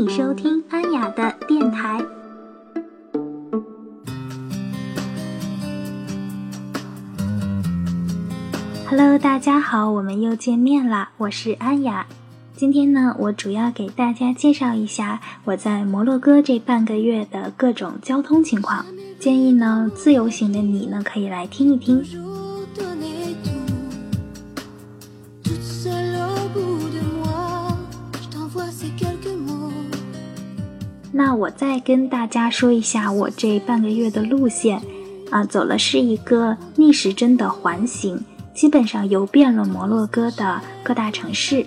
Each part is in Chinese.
你收听安雅的电台。Hello，大家好，我们又见面啦！我是安雅。今天呢，我主要给大家介绍一下我在摩洛哥这半个月的各种交通情况。建议呢，自由行的你呢，可以来听一听。那我再跟大家说一下我这半个月的路线，啊，走了是一个逆时针的环形，基本上游遍了摩洛哥的各大城市。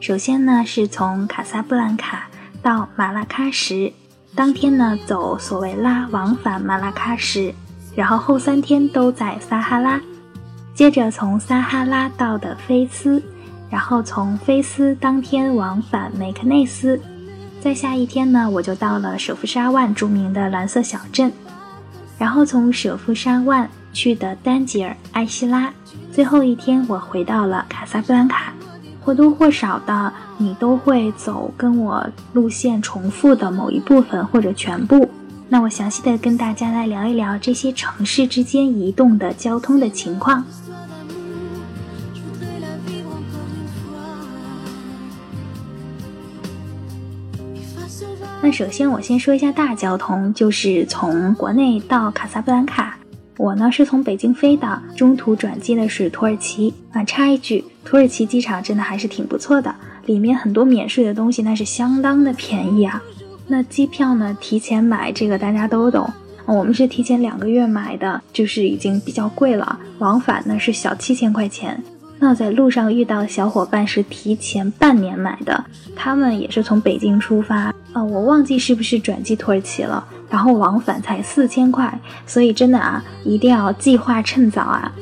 首先呢，是从卡萨布兰卡到马拉喀什，当天呢走索维拉往返马拉喀什，然后后三天都在撒哈拉，接着从撒哈拉到的菲斯，然后从菲斯当天往返梅克内斯。在下一天呢，我就到了舍夫沙万著名的蓝色小镇，然后从舍夫沙万去的丹吉尔、艾希拉，最后一天我回到了卡萨布兰卡。或多或少的，你都会走跟我路线重复的某一部分或者全部。那我详细的跟大家来聊一聊这些城市之间移动的交通的情况。那首先，我先说一下大交通，就是从国内到卡萨布兰卡。我呢是从北京飞的，中途转机的是土耳其啊。插一句，土耳其机场真的还是挺不错的，里面很多免税的东西那是相当的便宜啊。那机票呢，提前买这个大家都懂，我们是提前两个月买的，就是已经比较贵了。往返呢是小七千块钱。那在路上遇到小伙伴是提前半年买的，他们也是从北京出发，呃，我忘记是不是转机土耳其了，然后往返才四千块，所以真的啊，一定要计划趁早啊。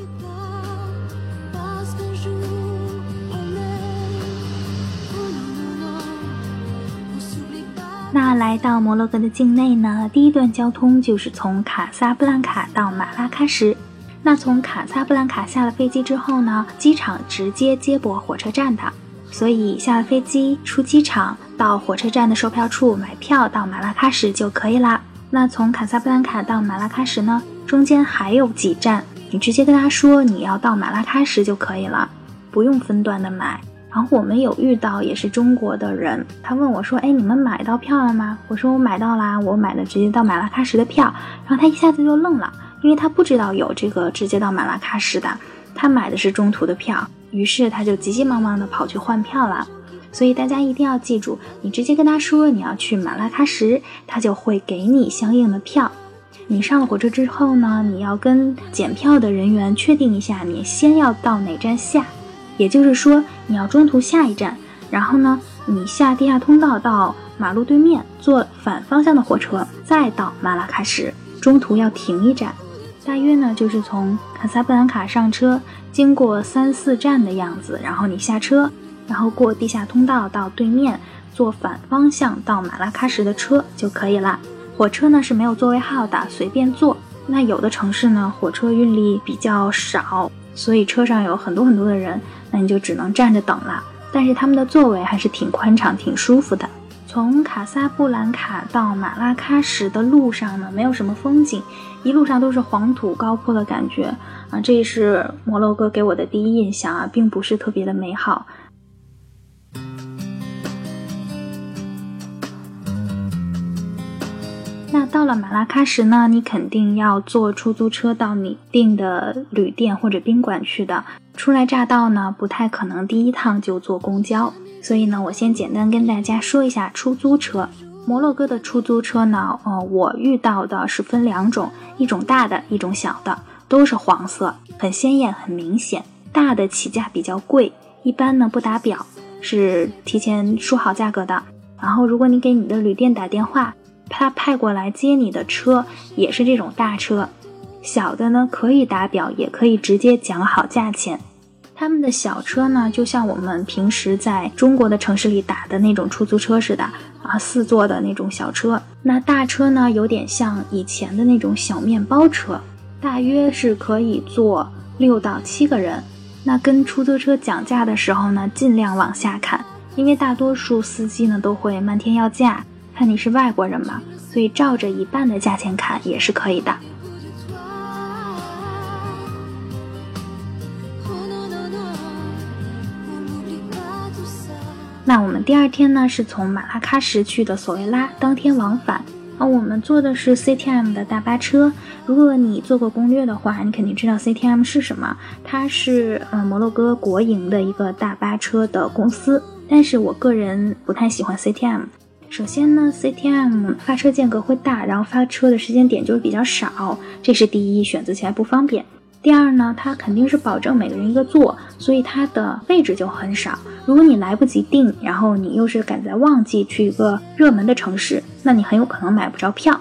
那来到摩洛哥的境内呢，第一段交通就是从卡萨布兰卡到马拉喀什。那从卡萨布兰卡下了飞机之后呢，机场直接接驳火车站的，所以下了飞机出机场到火车站的售票处买票到马拉喀什就可以啦。那从卡萨布兰卡到马拉喀什呢，中间还有几站，你直接跟他说你要到马拉喀什就可以了，不用分段的买。然后我们有遇到也是中国的人，他问我说：“哎，你们买到票了吗？”我说：“我买到啦，我买的直接到马拉喀什的票。”然后他一下子就愣了。因为他不知道有这个直接到马拉喀什的，他买的是中途的票，于是他就急急忙忙的跑去换票了。所以大家一定要记住，你直接跟他说你要去马拉喀什，他就会给你相应的票。你上了火车之后呢，你要跟检票的人员确定一下，你先要到哪站下，也就是说你要中途下一站，然后呢，你下地下通道到马路对面坐反方向的火车，再到马拉喀什，中途要停一站。大约呢，就是从卡萨布兰卡上车，经过三四站的样子，然后你下车，然后过地下通道到对面，坐反方向到马拉喀什的车就可以了。火车呢是没有座位号的，随便坐。那有的城市呢，火车运力比较少，所以车上有很多很多的人，那你就只能站着等了。但是他们的座位还是挺宽敞、挺舒服的。从卡萨布兰卡到马拉喀什的路上呢，没有什么风景，一路上都是黄土高坡的感觉啊，这是摩洛哥给我的第一印象啊，并不是特别的美好。那到了马拉喀什呢，你肯定要坐出租车到你订的旅店或者宾馆去的。初来乍到呢，不太可能第一趟就坐公交。所以呢，我先简单跟大家说一下出租车。摩洛哥的出租车呢，呃，我遇到的是分两种，一种大的，一种小的，都是黄色，很鲜艳，很明显。大的起价比较贵，一般呢不打表，是提前说好价格的。然后如果你给你的旅店打电话，他派过来接你的车也是这种大车。小的呢可以打表，也可以直接讲好价钱。他们的小车呢，就像我们平时在中国的城市里打的那种出租车似的啊，四座的那种小车。那大车呢，有点像以前的那种小面包车，大约是可以坐六到七个人。那跟出租车讲价的时候呢，尽量往下砍，因为大多数司机呢都会漫天要价，看你是外国人嘛，所以照着一半的价钱砍也是可以的。那我们第二天呢是从马拉喀什去的索维拉，当天往返。啊，我们坐的是 CTM 的大巴车。如果你做过攻略的话，你肯定知道 CTM 是什么。它是呃摩洛哥国营的一个大巴车的公司。但是我个人不太喜欢 CTM。首先呢，CTM 发车间隔会大，然后发车的时间点就是比较少，这是第一，选择起来不方便。第二呢，它肯定是保证每个人一个座，所以它的位置就很少。如果你来不及订，然后你又是赶在旺季去一个热门的城市，那你很有可能买不着票。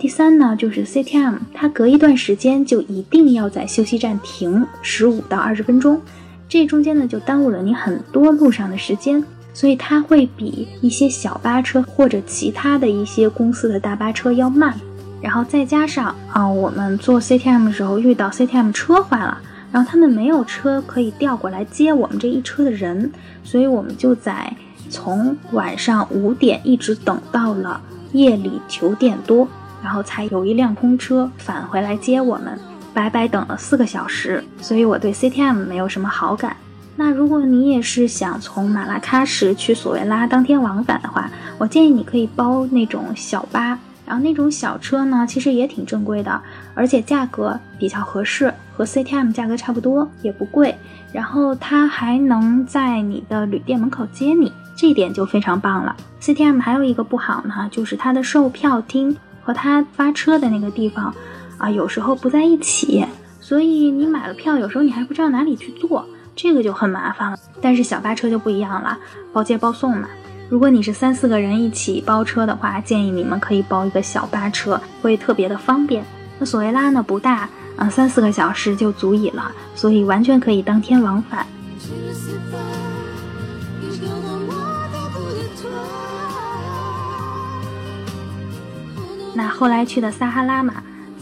第三呢，就是 CTM，它隔一段时间就一定要在休息站停十五到二十分钟，这中间呢就耽误了你很多路上的时间，所以它会比一些小巴车或者其他的一些公司的大巴车要慢。然后再加上啊，我们坐 CTM 的时候遇到 CTM 车坏了，然后他们没有车可以调过来接我们这一车的人，所以我们就在从晚上五点一直等到了夜里九点多，然后才有一辆空车返回来接我们，白白等了四个小时，所以我对 CTM 没有什么好感。那如果你也是想从马拉喀什去索维拉当天往返的话，我建议你可以包那种小巴。然后那种小车呢，其实也挺正规的，而且价格比较合适，和 CTM 价格差不多，也不贵。然后它还能在你的旅店门口接你，这一点就非常棒了。CTM 还有一个不好呢，就是它的售票厅和它发车的那个地方啊，有时候不在一起，所以你买了票，有时候你还不知道哪里去坐，这个就很麻烦了。但是小巴车就不一样了，包接包送嘛。如果你是三四个人一起包车的话，建议你们可以包一个小巴车，会特别的方便。那索维拉呢不大，啊，三四个小时就足以了，所以完全可以当天往返。那后来去的撒哈拉嘛，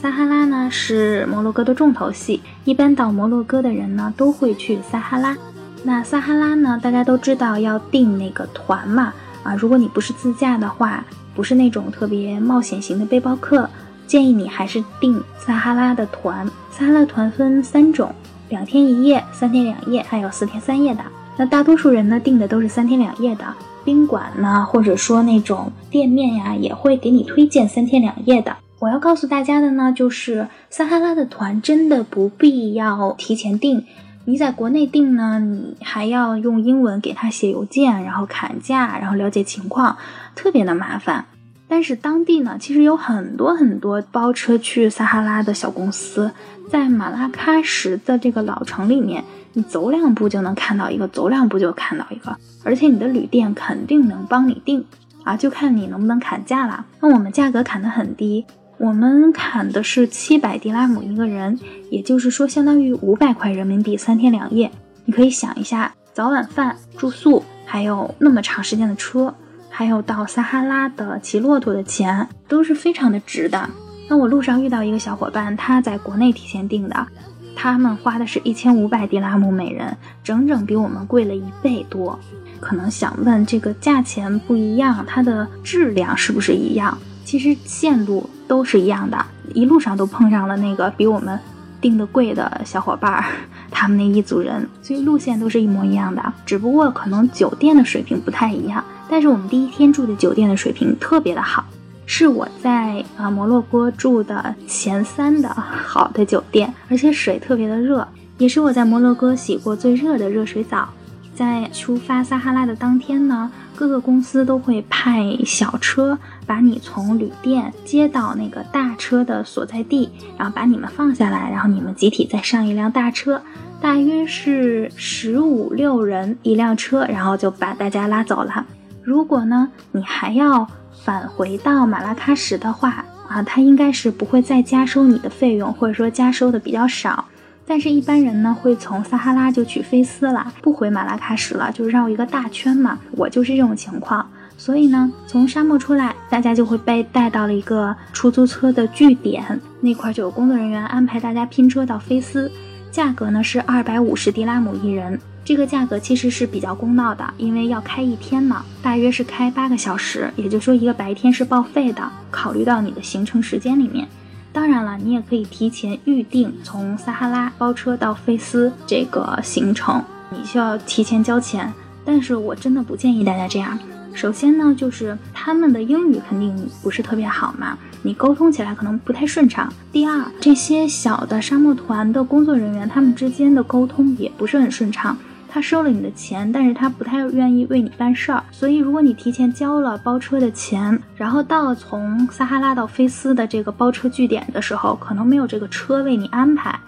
撒哈拉呢是摩洛哥的重头戏，一般到摩洛哥的人呢都会去撒哈拉。那撒哈拉呢？大家都知道要订那个团嘛，啊，如果你不是自驾的话，不是那种特别冒险型的背包客，建议你还是订撒哈拉的团。撒哈拉团分三种：两天一夜、三天两夜，还有四天三夜的。那大多数人呢订的都是三天两夜的。宾馆呢，或者说那种店面呀，也会给你推荐三天两夜的。我要告诉大家的呢，就是撒哈拉的团真的不必要提前订。你在国内订呢，你还要用英文给他写邮件，然后砍价，然后了解情况，特别的麻烦。但是当地呢，其实有很多很多包车去撒哈拉的小公司，在马拉喀什的这个老城里面，你走两步就能看到一个，走两步就看到一个，而且你的旅店肯定能帮你订啊，就看你能不能砍价了。那我们价格砍得很低。我们砍的是七百迪拉姆一个人，也就是说相当于五百块人民币三天两夜。你可以想一下，早晚饭、住宿，还有那么长时间的车，还有到撒哈拉的骑骆驼的钱，都是非常的值的。那我路上遇到一个小伙伴，他在国内提前订的，他们花的是一千五百迪拉姆每人，整整比我们贵了一倍多。可能想问，这个价钱不一样，它的质量是不是一样？其实线路都是一样的，一路上都碰上了那个比我们订的贵的小伙伴儿，他们那一组人，所以路线都是一模一样的，只不过可能酒店的水平不太一样。但是我们第一天住的酒店的水平特别的好，是我在啊摩洛哥住的前三的好的酒店，而且水特别的热，也是我在摩洛哥洗过最热的热水澡。在出发撒哈拉的当天呢，各个公司都会派小车把你从旅店接到那个大车的所在地，然后把你们放下来，然后你们集体再上一辆大车，大约是十五六人一辆车，然后就把大家拉走了。如果呢你还要返回到马拉喀什的话啊，他应该是不会再加收你的费用，或者说加收的比较少。但是，一般人呢会从撒哈拉就去菲斯了，不回马拉喀什了，就绕一个大圈嘛。我就是这种情况，所以呢，从沙漠出来，大家就会被带到了一个出租车的据点，那块就有工作人员安排大家拼车到菲斯，价格呢是二百五十迪拉姆一人。这个价格其实是比较公道的，因为要开一天嘛，大约是开八个小时，也就是说一个白天是报废的。考虑到你的行程时间里面，当然了，你也可以提前预定从撒哈拉包车到菲斯这个行程，你需要提前交钱。但是我真的不建议大家这样。首先呢，就是他们的英语肯定不是特别好嘛，你沟通起来可能不太顺畅。第二，这些小的沙漠团的工作人员，他们之间的沟通也不是很顺畅。他收了你的钱，但是他不太愿意为你办事儿。所以，如果你提前交了包车的钱，然后到了从撒哈拉到菲斯的这个包车据点的时候，可能没有这个车为你安排，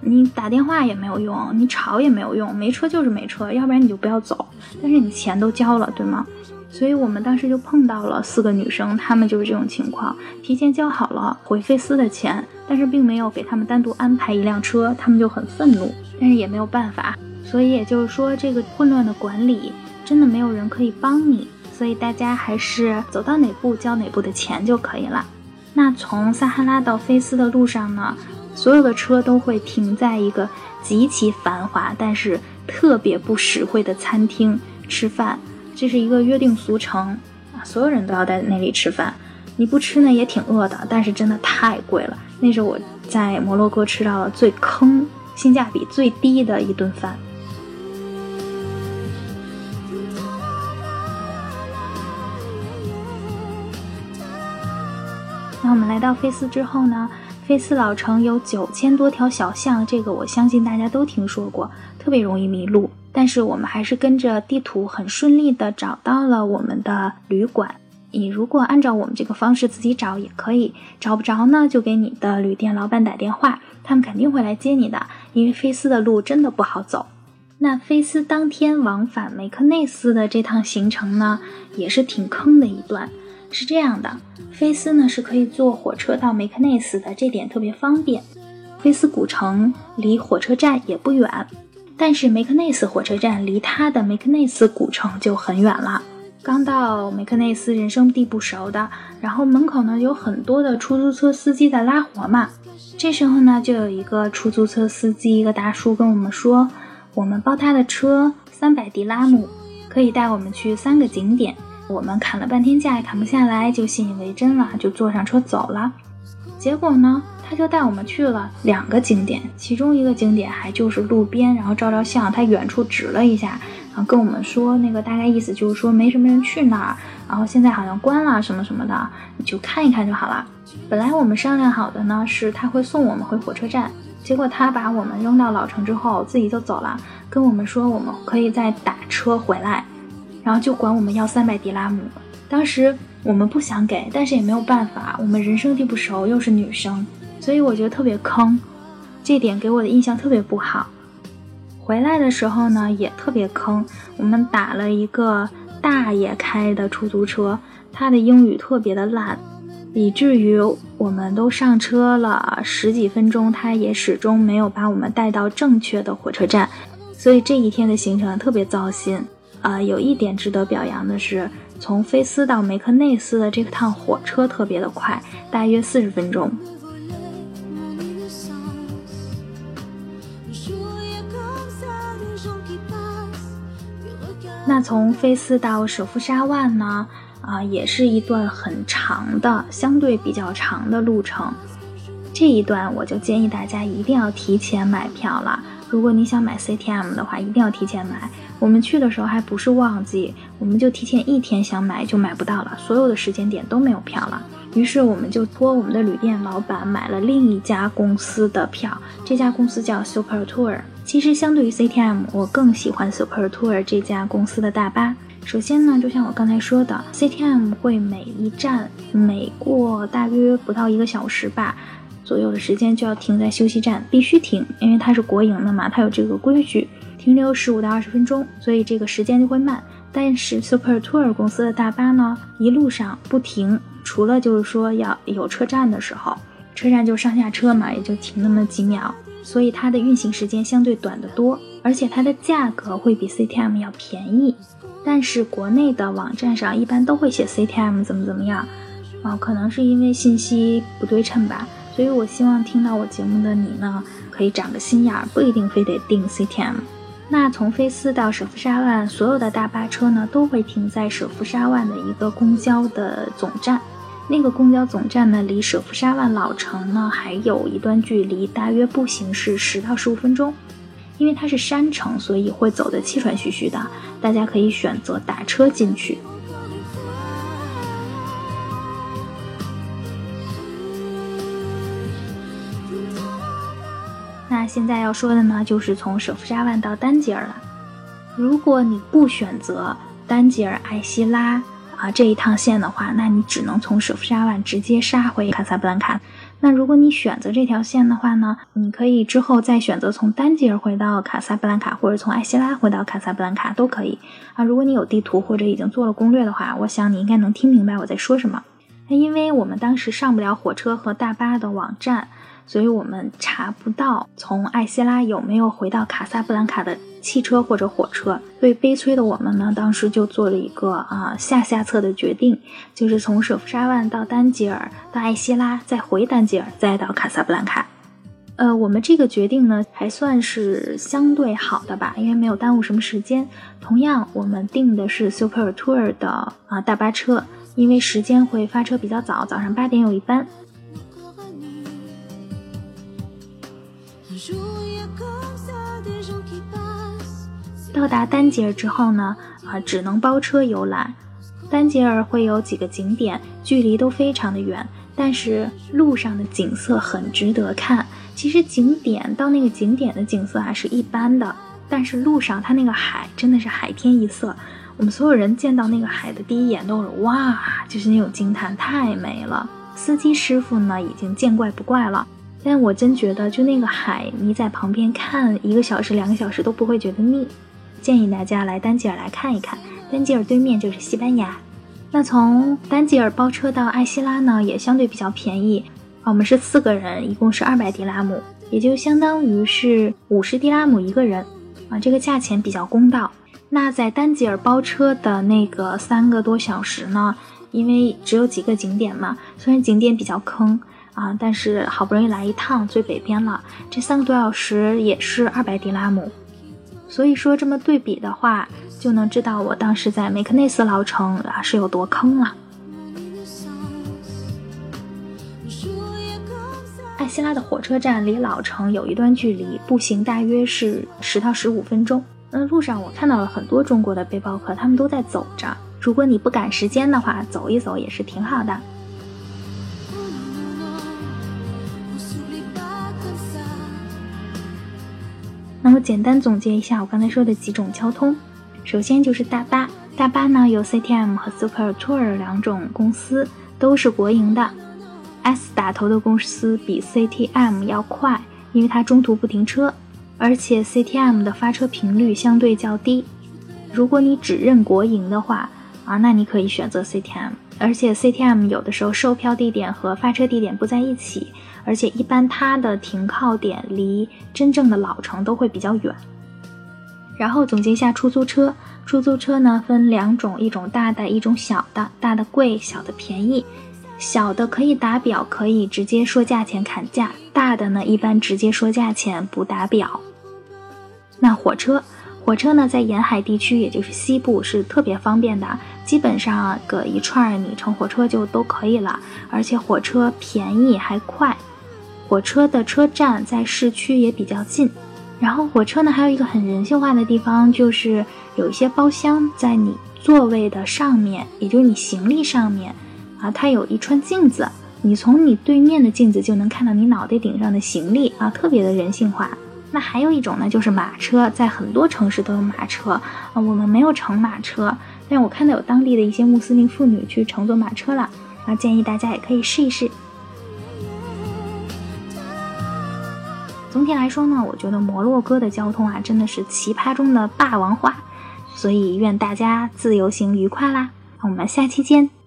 你打电话也没有用，你吵也没有用，没车就是没车，要不然你就不要走。但是你钱都交了，对吗？所以我们当时就碰到了四个女生，她们就是这种情况，提前交好了回菲斯的钱，但是并没有给他们单独安排一辆车，她们就很愤怒，但是也没有办法。所以也就是说，这个混乱的管理真的没有人可以帮你，所以大家还是走到哪步交哪步的钱就可以了。那从撒哈拉到菲斯的路上呢，所有的车都会停在一个极其繁华但是特别不实惠的餐厅吃饭。这是一个约定俗成啊，所有人都要在那里吃饭。你不吃呢也挺饿的，但是真的太贵了。那是我在摩洛哥吃到了最坑、性价比最低的一顿饭。我们来到菲斯之后呢？菲斯老城有九千多条小巷，这个我相信大家都听说过，特别容易迷路。但是我们还是跟着地图很顺利的找到了我们的旅馆。你如果按照我们这个方式自己找也可以，找不着呢就给你的旅店老板打电话，他们肯定会来接你的。因为菲斯的路真的不好走。那菲斯当天往返梅克内斯的这趟行程呢，也是挺坑的一段。是这样的，菲斯呢是可以坐火车到梅克内斯的，这点特别方便。菲斯古城离火车站也不远。但是梅克内斯火车站离他的梅克内斯古城就很远了。刚到梅克内斯，人生地不熟的，然后门口呢有很多的出租车司机在拉活嘛。这时候呢，就有一个出租车司机，一个大叔跟我们说，我们包他的车三百迪拉姆，可以带我们去三个景点。我们砍了半天价也砍不下来，就信以为真了，就坐上车走了。结果呢？他就带我们去了两个景点，其中一个景点还就是路边，然后照照相。他远处指了一下，然后跟我们说，那个大概意思就是说没什么人去那儿，然后现在好像关了什么什么的，你就看一看就好了。本来我们商量好的呢，是他会送我们回火车站，结果他把我们扔到老城之后，自己就走了，跟我们说我们可以再打车回来，然后就管我们要三百迪拉姆。当时我们不想给，但是也没有办法，我们人生地不熟，又是女生。所以我觉得特别坑，这点给我的印象特别不好。回来的时候呢，也特别坑。我们打了一个大爷开的出租车，他的英语特别的烂，以至于我们都上车了十几分钟，他也始终没有把我们带到正确的火车站。所以这一天的行程特别糟心。啊，有一点值得表扬的是，从菲斯到梅克内斯的这趟火车特别的快，大约四十分钟。那从菲斯到舍夫沙万呢？啊，也是一段很长的，相对比较长的路程。这一段我就建议大家一定要提前买票了。如果你想买 CTM 的话，一定要提前买。我们去的时候还不是旺季，我们就提前一天想买就买不到了，所有的时间点都没有票了。于是我们就托我们的旅店老板买了另一家公司的票，这家公司叫 Super Tour。其实相对于 CTM，我更喜欢 Super Tour 这家公司的大巴。首先呢，就像我刚才说的，CTM 会每一站每过大约不到一个小时吧左右的时间就要停在休息站，必须停，因为它是国营的嘛，它有这个规矩，停留十五到二十分钟，所以这个时间就会慢。但是 Super Tour 公司的大巴呢，一路上不停，除了就是说要有车站的时候，车站就上下车嘛，也就停那么几秒。所以它的运行时间相对短得多，而且它的价格会比 CTM 要便宜。但是国内的网站上一般都会写 CTM 怎么怎么样，啊，可能是因为信息不对称吧。所以我希望听到我节目的你呢，可以长个心眼儿，不一定非得订 CTM。那从菲斯到舍夫沙万，所有的大巴车呢都会停在舍夫沙万的一个公交的总站。那个公交总站呢，离舍夫沙万老城呢还有一段距离，大约步行是十到十五分钟。因为它是山城，所以会走得气喘吁吁的。大家可以选择打车进去。现在要说的呢，就是从舍夫沙万到丹吉尔了。如果你不选择丹吉尔艾希拉啊这一趟线的话，那你只能从舍夫沙万直接杀回卡萨布兰卡。那如果你选择这条线的话呢，你可以之后再选择从丹吉尔回到卡萨布兰卡，或者从艾希拉回到卡萨布兰卡都可以啊。如果你有地图或者已经做了攻略的话，我想你应该能听明白我在说什么。那因为我们当时上不了火车和大巴的网站。所以我们查不到从艾希拉有没有回到卡萨布兰卡的汽车或者火车。所以悲催的我们呢，当时就做了一个啊下下策的决定，就是从舍夫沙万到丹吉尔，到艾希拉，再回丹吉尔，再到卡萨布兰卡。呃，我们这个决定呢，还算是相对好的吧，因为没有耽误什么时间。同样，我们订的是 Super Tour 的啊大巴车，因为时间会发车比较早，早上八点有一班。到达丹吉尔之后呢，啊，只能包车游览。丹吉尔会有几个景点，距离都非常的远，但是路上的景色很值得看。其实景点到那个景点的景色还是一般的，但是路上它那个海真的是海天一色。我们所有人见到那个海的第一眼都是哇，就是那种惊叹，太美了。司机师傅呢，已经见怪不怪了。但我真觉得，就那个海，你在旁边看一个小时、两个小时都不会觉得腻。建议大家来丹吉尔来看一看，丹吉尔对面就是西班牙。那从丹吉尔包车到艾希拉呢，也相对比较便宜。我们是四个人，一共是二百迪拉姆，也就相当于是五十迪拉姆一个人啊，这个价钱比较公道。那在丹吉尔包车的那个三个多小时呢，因为只有几个景点嘛，虽然景点比较坑。啊！但是好不容易来一趟最北边了，这三个多小时也是二百迪拉姆，所以说这么对比的话，就能知道我当时在梅克内斯老城啊是有多坑了。艾希拉的火车站离老城有一段距离，步行大约是十到十五分钟。那路上我看到了很多中国的背包客，他们都在走着。如果你不赶时间的话，走一走也是挺好的。那么简单总结一下我刚才说的几种交通，首先就是大巴，大巴呢有 CTM 和 Super Tour 两种公司，都是国营的。S 打头的公司比 CTM 要快，因为它中途不停车，而且 CTM 的发车频率相对较低。如果你只认国营的话，啊，那你可以选择 CTM，而且 CTM 有的时候售票地点和发车地点不在一起。而且一般它的停靠点离真正的老城都会比较远。然后总结一下出租车，出租车呢分两种，一种大的，一种小的。大的贵，小的便宜。小的可以打表，可以直接说价钱砍价；大的呢一般直接说价钱不打表。那火车，火车呢在沿海地区，也就是西部是特别方便的，基本上隔一串你乘火车就都可以了，而且火车便宜还快。火车的车站在市区也比较近，然后火车呢还有一个很人性化的地方，就是有一些包厢在你座位的上面，也就是你行李上面，啊，它有一串镜子，你从你对面的镜子就能看到你脑袋顶上的行李啊，特别的人性化。那还有一种呢，就是马车，在很多城市都有马车啊，我们没有乘马车，但我看到有当地的一些穆斯林妇女去乘坐马车了，啊，建议大家也可以试一试。总体来说呢，我觉得摩洛哥的交通啊，真的是奇葩中的霸王花，所以愿大家自由行愉快啦！我们下期见。